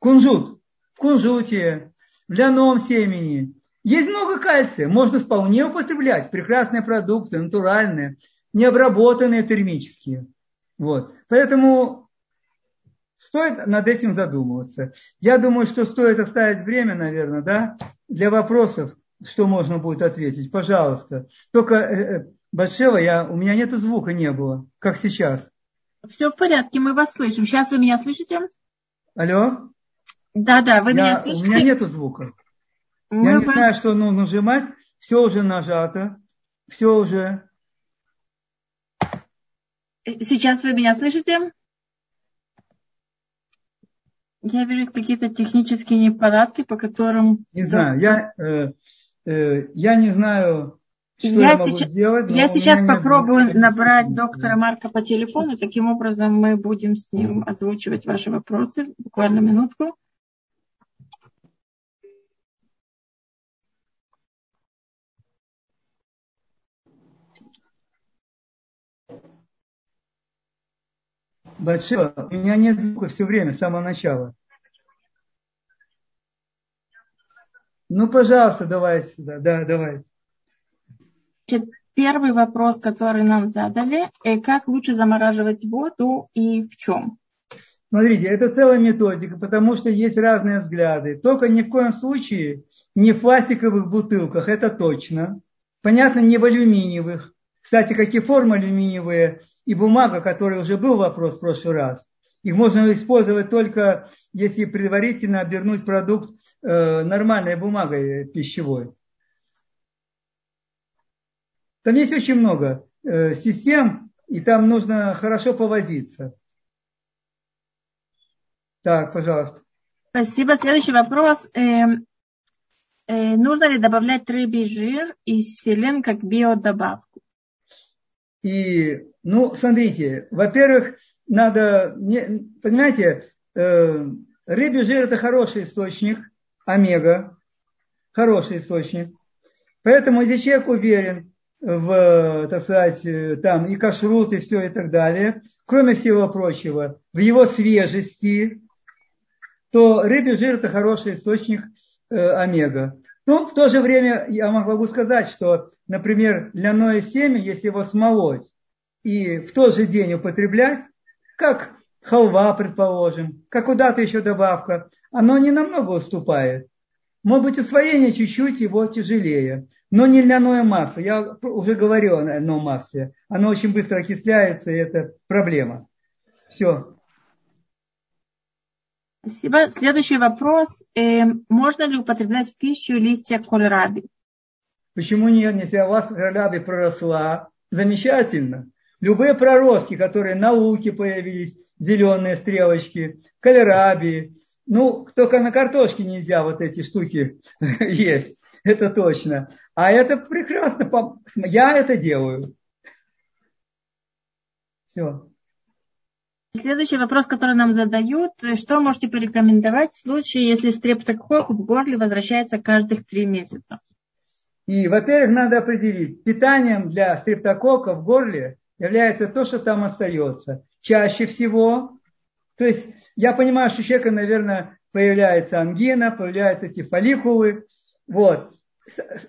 кунжут, в кунжуте, в ляном семени. Есть много кальция, можно вполне употреблять. Прекрасные продукты, натуральные, необработанные термические. Вот. Поэтому стоит над этим задумываться. Я думаю, что стоит оставить время, наверное, да, для вопросов, что можно будет ответить. Пожалуйста. Только э, э Батшева, я, у меня нет звука, не было, как сейчас. Все в порядке, мы вас слышим. Сейчас вы меня слышите? Алло? Да, да, вы я, меня слышите? У меня нету звука. Мы я не вас... знаю, что нужно нажимать. Все уже нажато. Все уже. Сейчас вы меня слышите? Я вижу какие-то технические неполадки, по которым... Не знаю, я, э, э, я не знаю, что я, я сейчас, сделать. Я сейчас попробую нет... набрать доктора Марка по телефону. Таким образом мы будем с ним озвучивать ваши вопросы. Буквально минутку. Батшева, у меня нет звука все время, с самого начала. Ну, пожалуйста, давай сюда. Да, давай. Первый вопрос, который нам задали, э, как лучше замораживать воду и в чем? Смотрите, это целая методика, потому что есть разные взгляды. Только ни в коем случае не в пластиковых бутылках, это точно. Понятно, не в алюминиевых. Кстати, какие формы алюминиевые и бумага, который уже был вопрос в прошлый раз. Их можно использовать только, если предварительно обернуть продукт э, нормальной бумагой пищевой. Там есть очень много э, систем, и там нужно хорошо повозиться. Так, пожалуйста. Спасибо. Следующий вопрос. Э, э, нужно ли добавлять рыбий жир и селен как биодобавку? И, ну, смотрите, во-первых, надо, не, понимаете, э, рыбий жир это хороший источник, омега, хороший источник. Поэтому, если человек уверен, в, так сказать, там и кашрут, и все и так далее, кроме всего прочего, в его свежести, то рыбий жир это хороший источник э, омега. Но в то же время я могу сказать, что, например, ляное семя, если его смолоть и в тот же день употреблять, как халва, предположим, как куда-то еще добавка, оно не намного уступает. Может быть, усвоение чуть-чуть его тяжелее. Но не льняное масло. Я уже говорил о льняном масле. Оно очень быстро окисляется, и это проблема. Все. Спасибо. Следующий вопрос. Э, можно ли употреблять в пищу листья кольраби? Почему нет? Если у вас кольраби проросла, замечательно. Любые проростки, которые на луке появились, зеленые стрелочки, кольраби, ну, только на картошке нельзя вот эти штуки есть, это точно. А это прекрасно. Я это делаю. Все. Следующий вопрос, который нам задают. Что можете порекомендовать в случае, если стрептококк в горле возвращается каждых три месяца? И, во-первых, надо определить, питанием для стрептокока в горле является то, что там остается. Чаще всего, то есть я понимаю, что у человека, наверное, появляется ангина, появляются эти фолликулы. Вот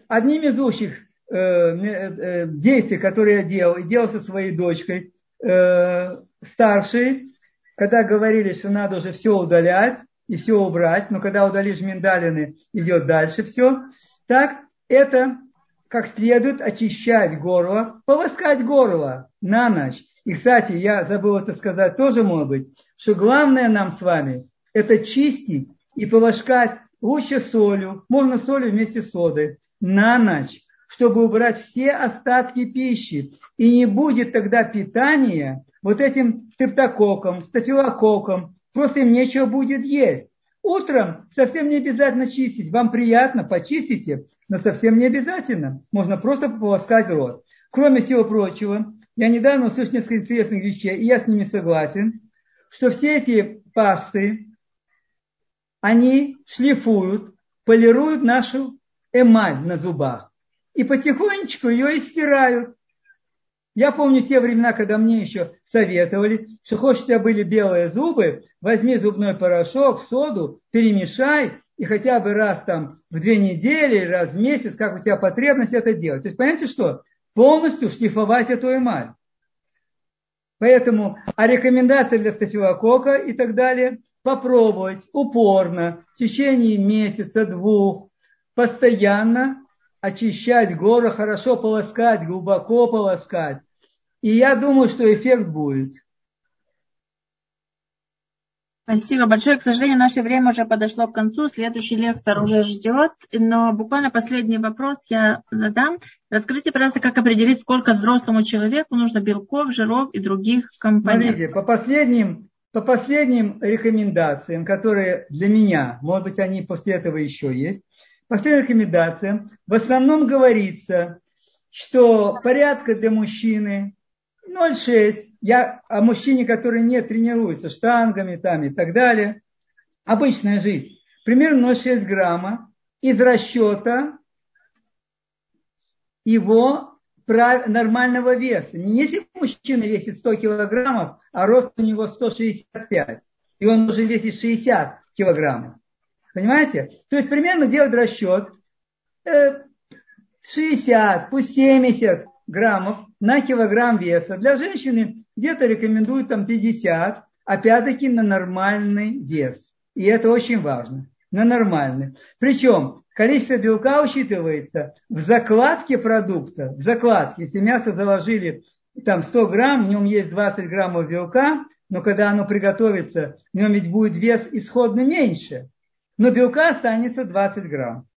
одним из лучших э, э, действий, которые я делал, и делал со своей дочкой э, старшей, когда говорили, что надо уже все удалять и все убрать, но когда удалишь миндалины, идет дальше все. Так, это как следует очищать горло, полоскать горло на ночь. И, кстати, я забыл это сказать тоже, может быть, что главное нам с вами – это чистить и полоскать лучше солью, можно солью вместе с содой, на ночь, чтобы убрать все остатки пищи. И не будет тогда питания вот этим стептококком, стафилококком, просто им нечего будет есть. Утром совсем не обязательно чистить. Вам приятно, почистите, но совсем не обязательно. Можно просто полоскать рот. Кроме всего прочего, я недавно услышал несколько интересных вещей, и я с ними согласен, что все эти пасты, они шлифуют, полируют нашу эмаль на зубах. И потихонечку ее и стирают. Я помню те времена, когда мне еще советовали, что хочешь, у тебя были белые зубы, возьми зубной порошок, соду, перемешай, и хотя бы раз там в две недели, раз в месяц, как у тебя потребность это делать. То есть, понимаете что? Полностью шлифовать эту эмаль. Поэтому, а рекомендации для стафилокока и так далее, попробовать упорно в течение месяца, двух, постоянно очищать горло, хорошо полоскать, глубоко полоскать. И я думаю, что эффект будет. Спасибо большое. К сожалению, наше время уже подошло к концу. Следующий лектор уже ждет. Но буквально последний вопрос я задам. Расскажите, пожалуйста, как определить, сколько взрослому человеку нужно белков, жиров и других компонентов. Смотрите, по последним, по последним рекомендациям, которые для меня, может быть, они после этого еще есть, по последним рекомендациям в основном говорится, что порядка для мужчины 0,6. Я о мужчине, который не тренируется штангами там и так далее. Обычная жизнь. Примерно 0,6 грамма из расчета его нормального веса. Не если мужчина весит 100 килограммов, а рост у него 165, и он должен весить 60 килограммов. Понимаете? То есть примерно делать расчет 60, э, пусть 70 граммов на килограмм веса. Для женщины где-то рекомендуют там 50, опять-таки на нормальный вес. И это очень важно. На нормальный. Причем количество белка учитывается в закладке продукта. В закладке. Если мясо заложили там 100 грамм, в нем есть 20 граммов белка, но когда оно приготовится, в нем ведь будет вес исходно меньше. Но белка останется 20 грамм.